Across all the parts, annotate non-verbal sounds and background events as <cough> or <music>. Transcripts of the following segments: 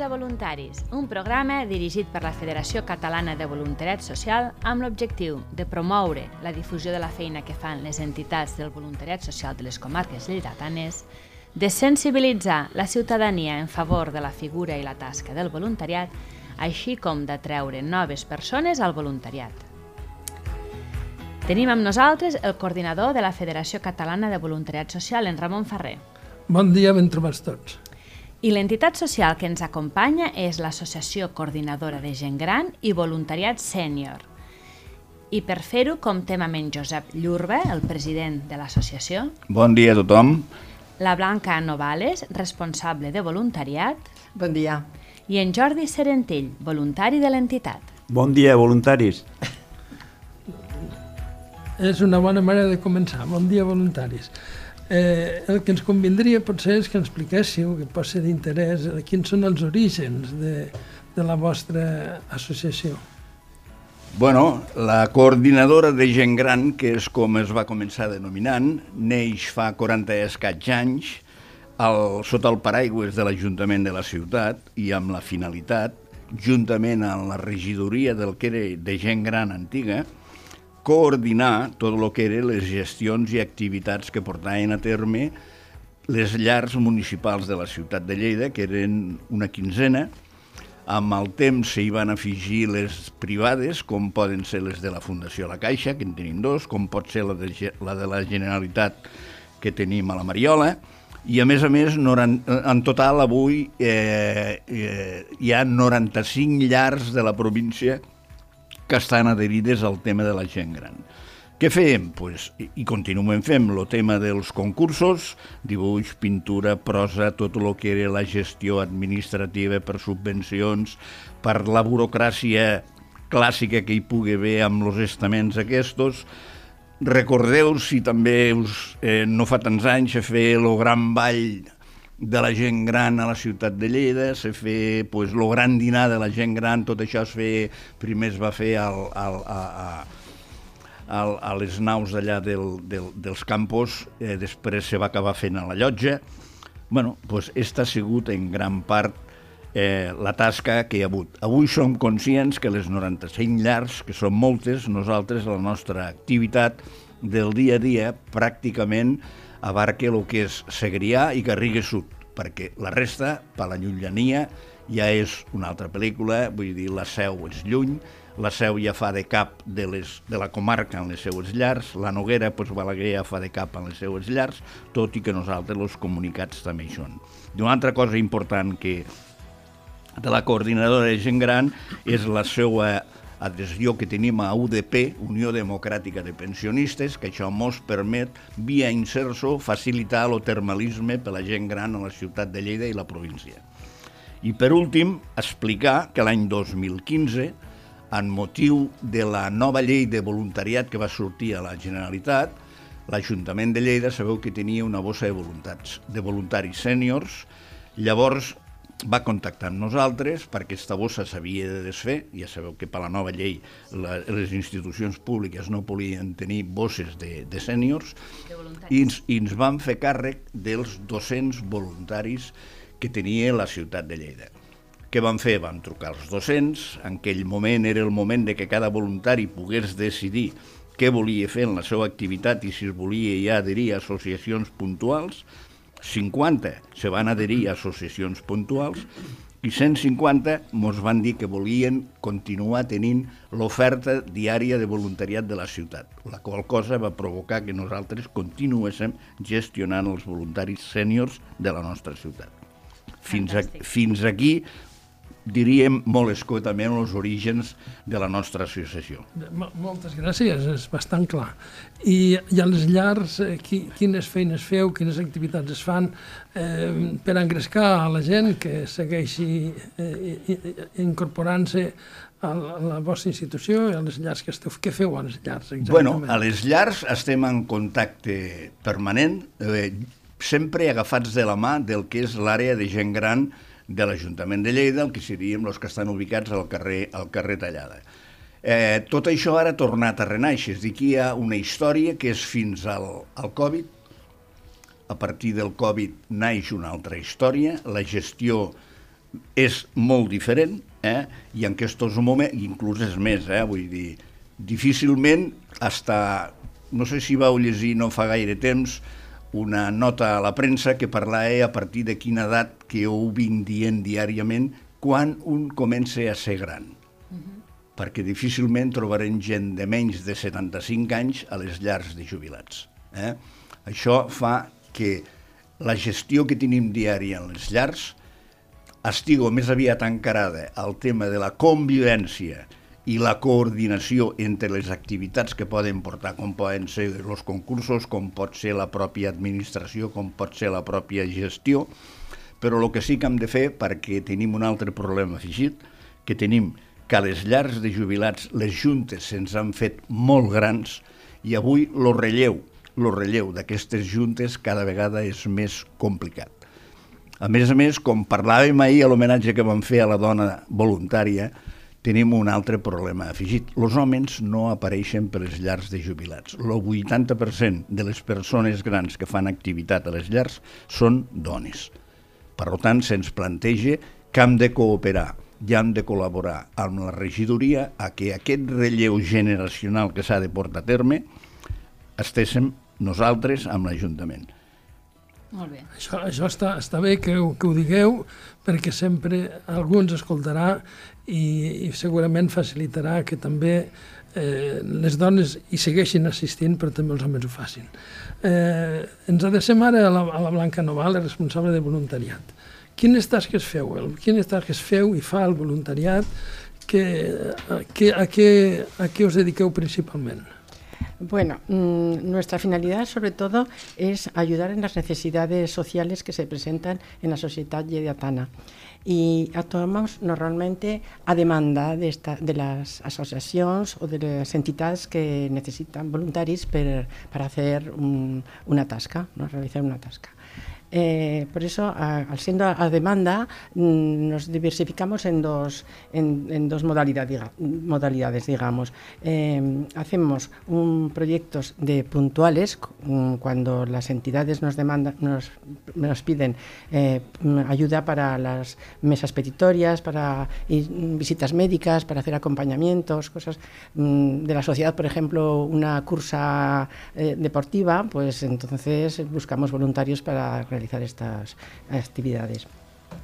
A Voluntaris, un programa dirigit per la Federació Catalana de Voluntariat Social amb l'objectiu de promoure la difusió de la feina que fan les entitats del voluntariat social de les comarques lleidatanes, de sensibilitzar la ciutadania en favor de la figura i la tasca del voluntariat, així com d'atreure noves persones al voluntariat. Tenim amb nosaltres el coordinador de la Federació Catalana de Voluntariat Social, en Ramon Ferrer. Bon dia, ben trobats tots. I l'entitat social que ens acompanya és l'Associació Coordinadora de Gent Gran i Voluntariat Sènior. I per fer-ho comptem amb en Josep Llurbe, el president de l'associació, Bon dia a tothom. la Blanca Novales, responsable de voluntariat, Bon dia. i en Jordi Serentill, voluntari de l'entitat. Bon dia, voluntaris. És una bona manera de començar. Bon dia, voluntaris. Eh, el que ens convindria potser és que ens expliquéssiu, que pot ser d'interès, quins són els orígens de, de la vostra associació. Bueno, la coordinadora de gent gran, que és com es va començar denominant, neix fa 40 i escaig anys al, sota el paraigües de l'Ajuntament de la ciutat i amb la finalitat, juntament amb la regidoria del que era de gent gran antiga, coordinar tot el que eren les gestions i activitats que portaven a terme les llars municipals de la ciutat de Lleida, que eren una quinzena, amb el temps s'hi van afegir les privades, com poden ser les de la Fundació La Caixa, que en tenim dos, com pot ser la de, la de la Generalitat, que tenim a la Mariola, i a més a més, en total avui eh, eh, hi ha 95 llars de la província que estan adherides al tema de la gent gran. Què fem? Pues, I continuem fent el tema dels concursos, dibuix, pintura, prosa, tot el que era la gestió administrativa per subvencions, per la burocràcia clàssica que hi pugui haver amb els estaments aquests. Recordeu, si també us, eh, no fa tants anys, a fer el gran ball de la gent gran a la ciutat de Lleida, se fer pues, el gran dinar de la gent gran, tot això es feia, primer es va fer al, al, a, a, al, a les naus d'allà del, del, dels campos, eh, després se va acabar fent a la llotja. bueno, doncs esta ha sigut en gran part eh, la tasca que hi ha hagut. Avui som conscients que les 95 llars, que són moltes, nosaltres, la nostra activitat del dia a dia, pràcticament abarca el que és Segrià i Garriga Sud, perquè la resta, per la llunyania, ja és una altra pel·lícula, vull dir, la seu és lluny, la seu ja fa de cap de, les, de la comarca en les seues llars, la Noguera, doncs, Balaguer ja fa de cap en les seues llars, tot i que nosaltres els comunicats també hi són. I una altra cosa important que de la coordinadora de gent gran és la seva adhesió que tenim a UDP, Unió Democràtica de Pensionistes, que això mos permet, via inserso, facilitar el termalisme per la gent gran a la ciutat de Lleida i la província. I per últim, explicar que l'any 2015, en motiu de la nova llei de voluntariat que va sortir a la Generalitat, l'Ajuntament de Lleida sabeu que tenia una bossa de voluntats, de voluntaris sèniors, llavors va contactar amb nosaltres perquè aquesta bossa s'havia de desfer, ja sabeu que per la nova llei la, les institucions públiques no podien tenir bosses de, de sèniors, i ens, i ens van fer càrrec dels 200 voluntaris que tenia la ciutat de Lleida. Què van fer? Van trucar als 200, en aquell moment era el moment de que cada voluntari pogués decidir què volia fer en la seva activitat i si es volia ja adherir a associacions puntuals, 50 se van adherir a associacions puntuals i 150 mos van dir que volien continuar tenint l'oferta diària de voluntariat de la ciutat, la qual cosa va provocar que nosaltres continuéssim gestionant els voluntaris sèniors de la nostra ciutat. Fins, a, fins aquí diríem molt escotament els orígens de la nostra associació. Mo- Moltes gràcies, és bastant clar. I, i a les llars, eh, qui, quines feines feu, quines activitats es fan eh, per engrescar a la gent que segueixi eh, incorporant-se a la, vostra institució i a les llars que esteu. Què feu a les llars, exactament? Bueno, a les llars estem en contacte permanent, eh, sempre agafats de la mà del que és l'àrea de gent gran de l'Ajuntament de Lleida, el que seríem els que estan ubicats al carrer, al carrer Tallada. Eh, tot això ara ha tornat a renaixer, és a dir, aquí hi ha una història que és fins al, al Covid, a partir del Covid naix una altra història, la gestió és molt diferent, eh? i en aquests moments, inclús és més, eh? vull dir, difícilment, hasta, no sé si vau llegir no fa gaire temps, una nota a la premsa que parlava a partir de quina edat que ho vinc dient diàriament quan un comença a ser gran. Uh -huh. Perquè difícilment trobarem gent de menys de 75 anys a les llars de jubilats. Eh? Això fa que la gestió que tenim diària en les llars estigo més aviat encarada al tema de la convivència i la coordinació entre les activitats que poden portar, com poden ser els concursos, com pot ser la pròpia administració, com pot ser la pròpia gestió, però el que sí que hem de fer, perquè tenim un altre problema afegit, que tenim que a les llars de jubilats les juntes se'ns han fet molt grans i avui el relleu, el relleu d'aquestes juntes cada vegada és més complicat. A més a més, com parlàvem ahir a l'homenatge que vam fer a la dona voluntària, tenim un altre problema afegit. Els homes no apareixen per les llars de jubilats. El 80% de les persones grans que fan activitat a les llars són dones. Per tant, se'ns planteja que hem de cooperar i hem de col·laborar amb la regidoria a que aquest relleu generacional que s'ha de portar a terme estéssim nosaltres amb l'Ajuntament. Molt bé. Això, això està, està bé que, que ho digueu, perquè sempre algú ens escoltarà i, i segurament facilitarà que també eh, les dones hi segueixin assistint, però també els homes ho facin. Eh, ens adrecem ara a la, a la Blanca Noval, responsable de voluntariat. Quines tasques feu? Quines tasques feu i fa el voluntariat? Que, a, que, a, què, a què us dediqueu principalment? Bueno, mmm, nuestra finalidad sobre todo es ayudar en las necesidades sociales que se presentan en la sociedad yediatana y actuamos normalmente a demanda de, esta, de las asociacions o de les entitats que necessiten voluntaris per, per hacer un, una tasca, no? realizar una tasca. Eh, por eso, al siendo a, demanda, mm, nos diversificamos en dos, modalidades, digamos. Eh, hacemos proyectos de puntuales, mm, cuando las entidades nos, demandan, nos, piden eh, ayuda para las mesas petitorias, para visitas médicas, para hacer acompañamientos, cosas mm, de la sociedad, por ejemplo, una cursa deportiva, pues entonces buscamos voluntarios para realizar estas actividades.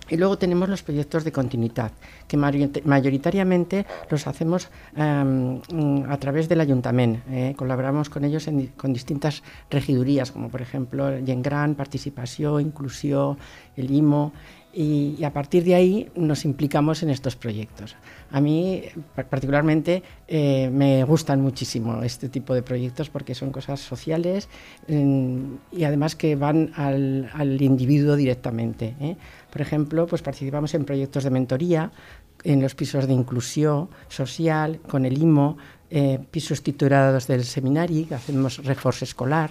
Y luego tenemos los proyectos de continuidad, que mayoritariamente los hacemos um, a través del ayuntamiento. Eh? Colaboramos con ellos en, con distintas regidurías, como por ejemplo el Gengran, Participación, Inclusión, el IMO, y, y, a partir de ahí nos implicamos en estos proyectos. A mí particularmente eh, me gustan muchísimo este tipo de proyectos porque son cosas sociales eh, y además que van al, al individuo directamente. ¿eh? Por ejemplo, pues participamos en proyectos de mentoría, en los pisos de inclusión social, con el IMO, eh, pisos titulados del seminario, hacemos reforzo escolar.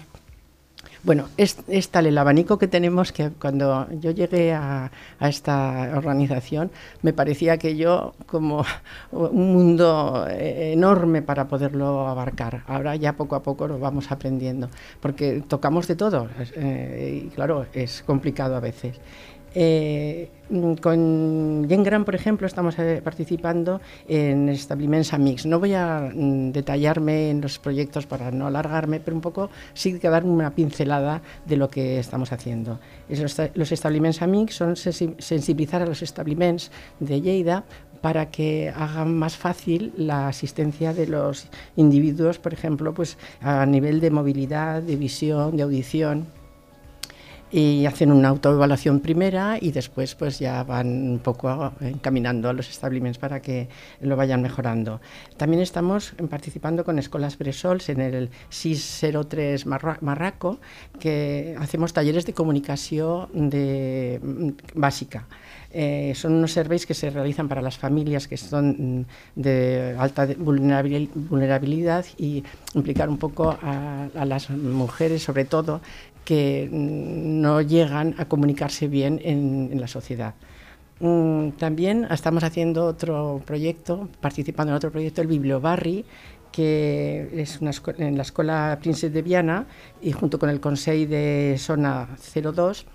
Bueno, es, tal el abanico que tenemos que cuando yo llegué a, a, esta organización me parecía que yo como <laughs> un mundo eh, enorme para poderlo abarcar. Ahora ya poco a poco lo vamos aprendiendo, porque tocamos de todo eh, y claro, es complicado a veces. Eh, con Gengran, por ejemplo, estamos eh, participando en establiments amics. No voy a mm, detallarme en los proyectos para no alargarme, pero un poco sí que dar una pincelada de lo que estamos haciendo. Los, establiments amics son sensibilizar a los establiments de Lleida para que hagan más fácil la asistencia de los individuos, por ejemplo, pues a nivel de movilidad, de visión, de audición y hacen una autoevaluación primera y después pues ya van un poco encaminando a los establecimientos para que lo vayan mejorando. También estamos participando con Escolas Bresols en el 603 Marraco, que hacemos talleres de comunicación de, básica. Eh, son unos surveys que se realizan para las familias que son de alta vulnerabilidad y implicar un poco a las mujeres, sobre todo, que no llegan a comunicarse bien en, la sociedad. Mm, también estamos haciendo otro proyecto, participando en otro proyecto, el Bibliobarri, que es una en la Escuela Príncipe de Viana y junto con el Consejo de Zona 02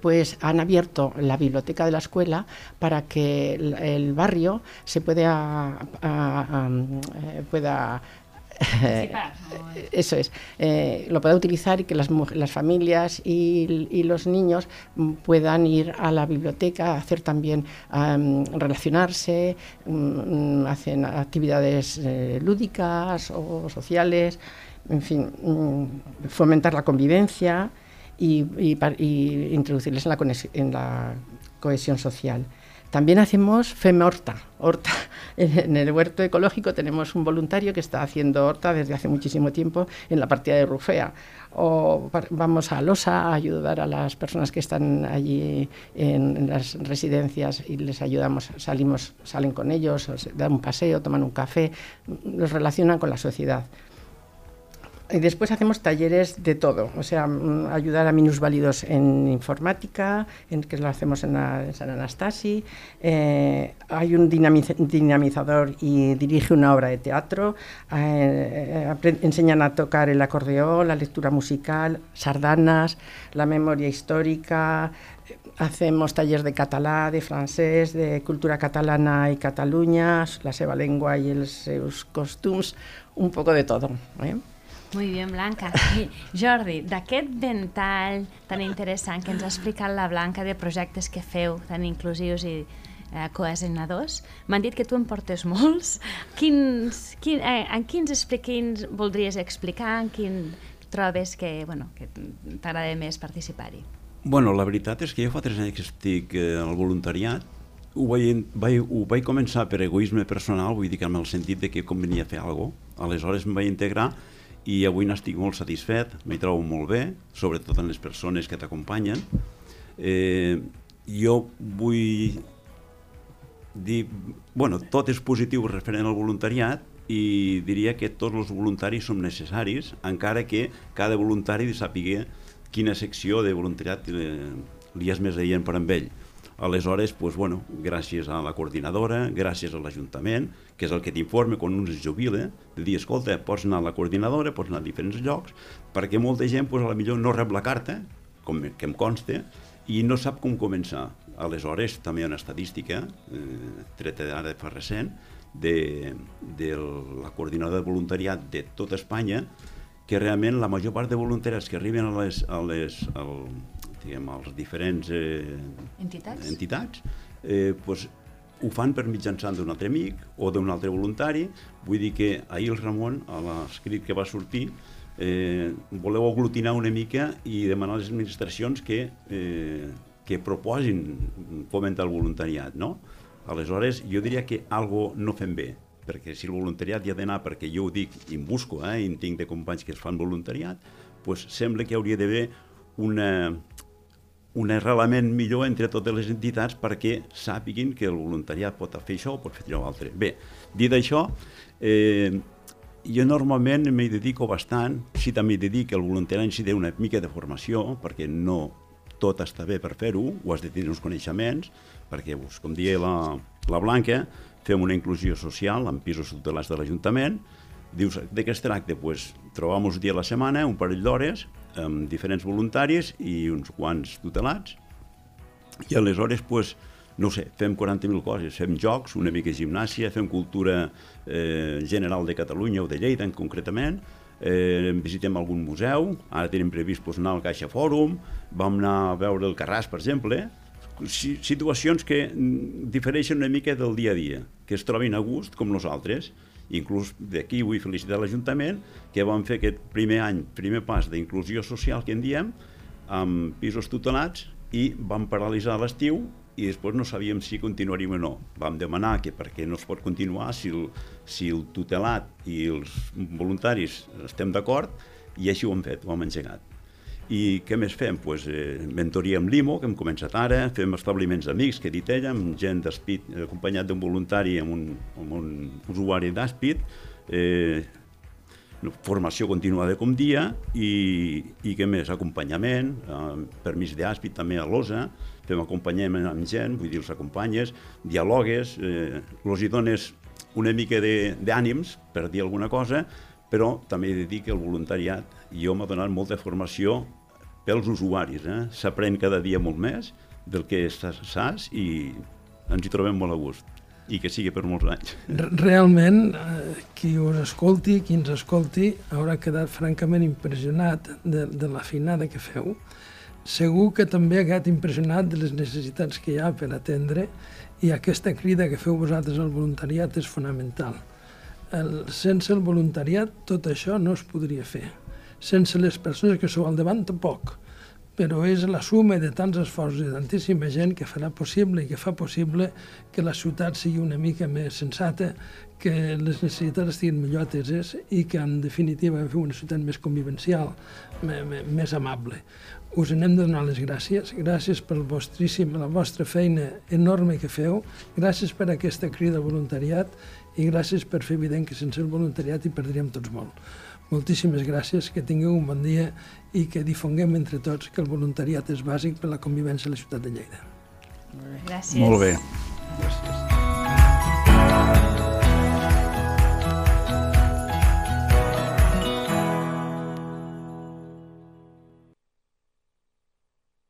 pues han abierto la biblioteca de la escuela para que el, barrio se pueda, a- eh, pueda Participar, o- eso es, eh, lo pueda utilizar y que las, familias y, y los niños mm, puedan ir a la biblioteca, hacer también, am, relacionarse, mm, hacen actividades eh, lúdicas o sociales, en fin, mm, fomentar la convivencia y, y par- y introducirles en la, conex- en la cohesión social. También hacemos FEM Horta. Horta. <laughs> En el huerto ecológico tenemos un voluntario que está haciendo horta desde hace muchísimo tiempo en la partida de Rufea. O vamos a Losa a ayudar a las personas que están allí en, las residencias y les ayudamos, salimos, salen con ellos, se dan un paseo, toman un café, los relacionan con la sociedad. Y después hacemos talleres de todo, o sea, mm, ayudar a minusválidos en informática, en, que lo hacemos en, San Anastasi. eh, hay un dinamiz- dinamizador y dirige una obra de teatro. eh, eh, enseñan a tocar el acordeón, la lectura musical, sardanas, la memoria histórica. Hacemos talleres de catalá, de francés, de cultura catalana y Cataluña, la seva lengua y els seus costums, un poco de todo. Molt bé, Blanca. I, Jordi, d'aquest ventall tan interessant que ens ha explicat la Blanca de projectes que feu, tan inclusius i eh, cohesionadors, m'han dit que tu en portes molts. Quins, quin, eh, en quins, expli- quins voldries explicar? En quin trobes que, bueno, que t'agrada més participar-hi? Bueno, la veritat és que jo fa tres anys que estic eh, al voluntariat. Ho vaig, vaig, ho vaig començar per egoisme personal, vull dir que amb el sentit de que convenia fer alguna cosa. Aleshores em vaig integrar i avui n'estic molt satisfet, m'hi trobo molt bé, sobretot en les persones que t'acompanyen. Eh, jo vull dir, bueno, tot és positiu referent al voluntariat i diria que tots els voluntaris som necessaris, encara que cada voluntari saber quina secció de voluntariat eh, li és més adient per amb ell. Aleshores, pues, bueno, gràcies a la coordinadora, gràcies a l'Ajuntament, que és el que t'informa quan un es jubila, de dir, escolta, pots anar a la coordinadora, pots anar a diferents llocs, perquè molta gent, pues, a la millor no rep la carta, com que em consta, i no sap com començar. Aleshores, també hi ha una estadística, eh, treta d'ara fa recent, de, de la coordinadora de voluntariat de tota Espanya, que realment la major part de voluntaris que arriben a les, a les, al, diguem, als diferents eh, Entitats? entitats eh, pues, ho fan per mitjançant d'un altre amic o d'un altre voluntari. Vull dir que ahir el Ramon, a l'escrit que va sortir, eh, voleu aglutinar una mica i demanar a les administracions que, eh, que proposin fomentar el voluntariat, no? Aleshores, jo diria que algo no fem bé, perquè si el voluntariat hi ha d'anar, perquè jo ho dic i em busco, eh, i en tinc de companys que es fan voluntariat, pues sembla que hauria d'haver una, un arrelament millor entre totes les entitats perquè sàpiguin que el voluntariat pot fer això o pot fer allò altre. Bé, dit això, eh, jo normalment m'hi dedico bastant, sí també hi dedico el voluntariat en si té una mica de formació, perquè no tot està bé per fer-ho, ho has de tenir uns coneixements, perquè, com deia la, la Blanca, fem una inclusió social en pisos tutelats de l'Ajuntament, dius, de què es tracta? Pues, trobam un dia a la setmana, un parell d'hores, amb diferents voluntaris i uns quants tutelats, i aleshores, pues, no sé, fem 40.000 coses, fem jocs, una mica gimnàsia, fem cultura eh, general de Catalunya o de Lleida, en concretament, eh, visitem algun museu, ara tenim previst pues, anar al Caixa Fòrum, vam anar a veure el Carràs, per exemple, si, situacions que mm, difereixen una mica del dia a dia, que es trobin a gust com nosaltres. Inclús d'aquí vull felicitar l'Ajuntament que vam fer aquest primer any, primer pas d'inclusió social que en diem, amb pisos tutelats i vam paralitzar l'estiu i després no sabíem si continuaríem o no. Vam demanar que perquè no es pot continuar si el, si el tutelat i els voluntaris estem d'acord i així ho hem fet, ho hem engegat. I què més fem? Pues, eh, mentoria amb l'IMO, que hem començat ara, fem establiments amics, que he dit ella, amb gent d'Espit, acompanyat d'un voluntari amb un, amb un usuari d'Espit, eh, formació continuada com dia i, i què més? Acompanyament, eh, permís d'àspid també a l'OSA, fem acompanyament amb gent, vull dir, els acompanyes, dialogues, eh, els hi dones una mica d'ànims per dir alguna cosa, però també he de dir que el voluntariat jo m'ha donat molta formació pels usuaris. Eh? S'aprèn cada dia molt més del que saps i ens hi trobem molt a gust i que sigui per molts anys. Realment, eh, qui us escolti, qui ens escolti, haurà quedat francament impressionat de, de la finada que feu. Segur que també ha quedat impressionat de les necessitats que hi ha per atendre i aquesta crida que feu vosaltres al voluntariat és fonamental. El, sense el voluntariat tot això no es podria fer. Sense les persones que sou al davant, tampoc però és la suma de tants esforços de tantíssima gent que farà possible i que fa possible que la ciutat sigui una mica més sensata, que les necessitats estiguin millor ateses i que, en definitiva, fer una ciutat més convivencial, més amable. Us anem de donar les gràcies. Gràcies per vostríssim, la vostra feina enorme que feu. Gràcies per aquesta crida voluntariat i gràcies per fer evident que sense el voluntariat hi perdríem tots molt. Moltíssimes gràcies, que tingueu un bon dia i que difonguem entre tots que el voluntariat és bàsic per la convivència a la ciutat de Lleida. Gràcies. Molt bé. Gràcies.